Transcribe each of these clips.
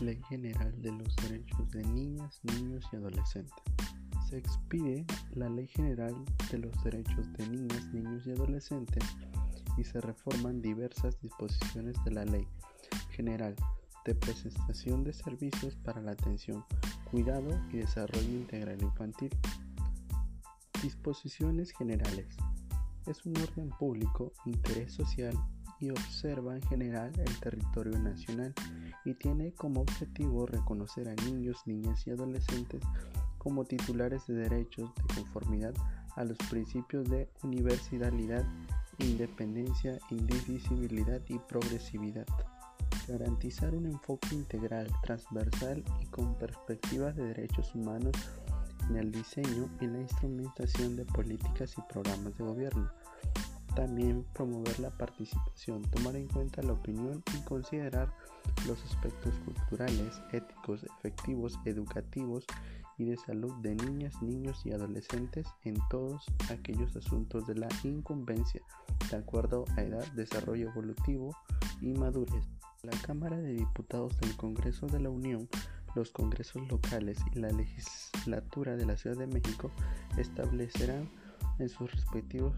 Ley General de los Derechos de Niñas, Niños y Adolescentes. Se expide la Ley General de los Derechos de Niñas, Niños y Adolescentes y se reforman diversas disposiciones de la Ley General de Prestación de Servicios para la Atención, Cuidado y Desarrollo Integral Infantil. Disposiciones Generales. Es un orden público, interés social y observa en general el territorio nacional y tiene como objetivo reconocer a niños, niñas y adolescentes como titulares de derechos de conformidad a los principios de universalidad, independencia, indivisibilidad y progresividad. Garantizar un enfoque integral, transversal y con perspectivas de derechos humanos en el diseño y la instrumentación de políticas y programas de gobierno también promover la participación, tomar en cuenta la opinión y considerar los aspectos culturales, éticos, efectivos, educativos y de salud de niñas, niños y adolescentes en todos aquellos asuntos de la incumbencia, de acuerdo a edad, desarrollo evolutivo y madurez. La Cámara de Diputados del Congreso de la Unión, los congresos locales y la legislatura de la Ciudad de México establecerán en sus respectivos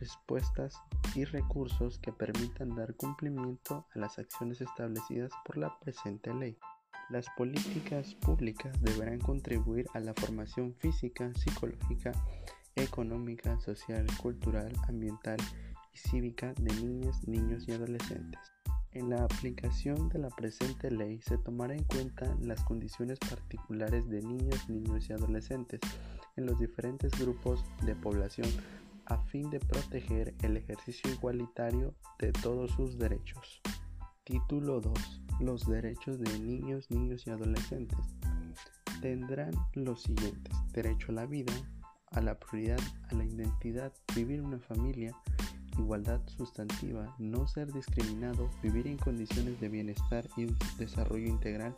respuestas y recursos que permitan dar cumplimiento a las acciones establecidas por la presente ley. Las políticas públicas deberán contribuir a la formación física, psicológica, económica, social, cultural, ambiental y cívica de niñas, niños y adolescentes. En la aplicación de la presente ley se tomará en cuenta las condiciones particulares de niños, niños y adolescentes en los diferentes grupos de población a fin de proteger el ejercicio igualitario de todos sus derechos. Título 2. Los derechos de niños, niños y adolescentes tendrán los siguientes. Derecho a la vida, a la prioridad, a la identidad, vivir una familia, igualdad sustantiva, no ser discriminado, vivir en condiciones de bienestar y desarrollo integral,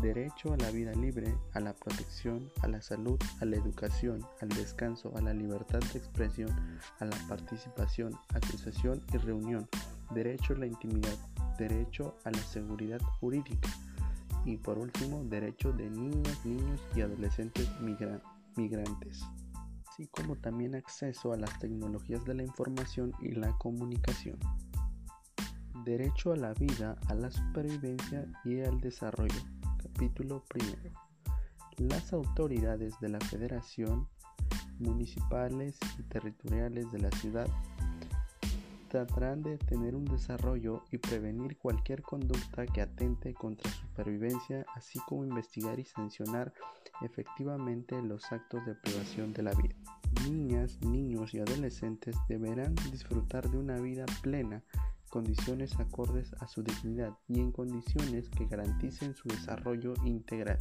derecho a la vida libre, a la protección, a la salud, a la educación, al descanso, a la libertad de expresión, a la participación, asociación y reunión, derecho a la intimidad, derecho a la seguridad jurídica y por último derecho de niñas, niños y adolescentes migrantes, así como también acceso a las tecnologías de la información y la comunicación. Derecho a la vida, a la supervivencia y al desarrollo Capítulo primero. Las autoridades de la Federación, municipales y territoriales de la ciudad tratarán de tener un desarrollo y prevenir cualquier conducta que atente contra su supervivencia, así como investigar y sancionar efectivamente los actos de privación de la vida. Niñas, niños y adolescentes deberán disfrutar de una vida plena condiciones acordes a su dignidad y en condiciones que garanticen su desarrollo integral.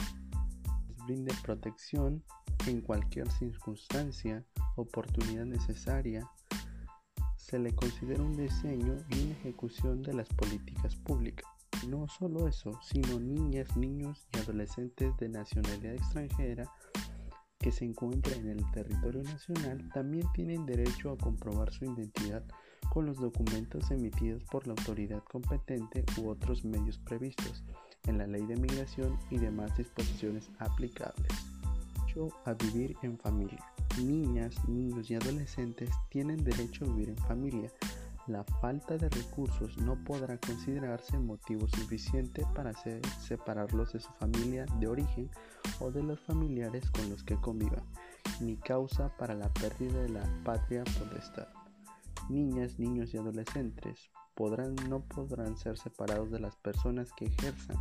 Brinde protección en cualquier circunstancia, oportunidad necesaria. Se le considera un diseño y una ejecución de las políticas públicas. No solo eso, sino niñas, niños y adolescentes de nacionalidad extranjera que se encuentran en el territorio nacional también tienen derecho a comprobar su identidad con los documentos emitidos por la autoridad competente u otros medios previstos en la ley de migración y demás disposiciones aplicables. Derecho a vivir en familia. Niñas, niños y adolescentes tienen derecho a vivir en familia. La falta de recursos no podrá considerarse motivo suficiente para separarlos de su familia de origen o de los familiares con los que convivan, ni causa para la pérdida de la patria potestad niñas, niños y adolescentes podrán, no podrán ser separados de las personas que ejerzan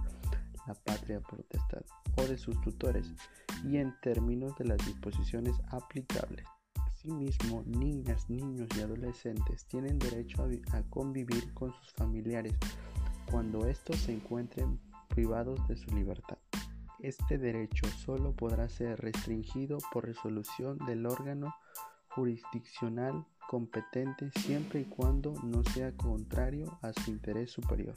la patria potestad o de sus tutores y en términos de las disposiciones aplicables. Asimismo, niñas, niños y adolescentes tienen derecho a, a convivir con sus familiares cuando estos se encuentren privados de su libertad. Este derecho solo podrá ser restringido por resolución del órgano jurisdiccional competente siempre y cuando no sea contrario a su interés superior.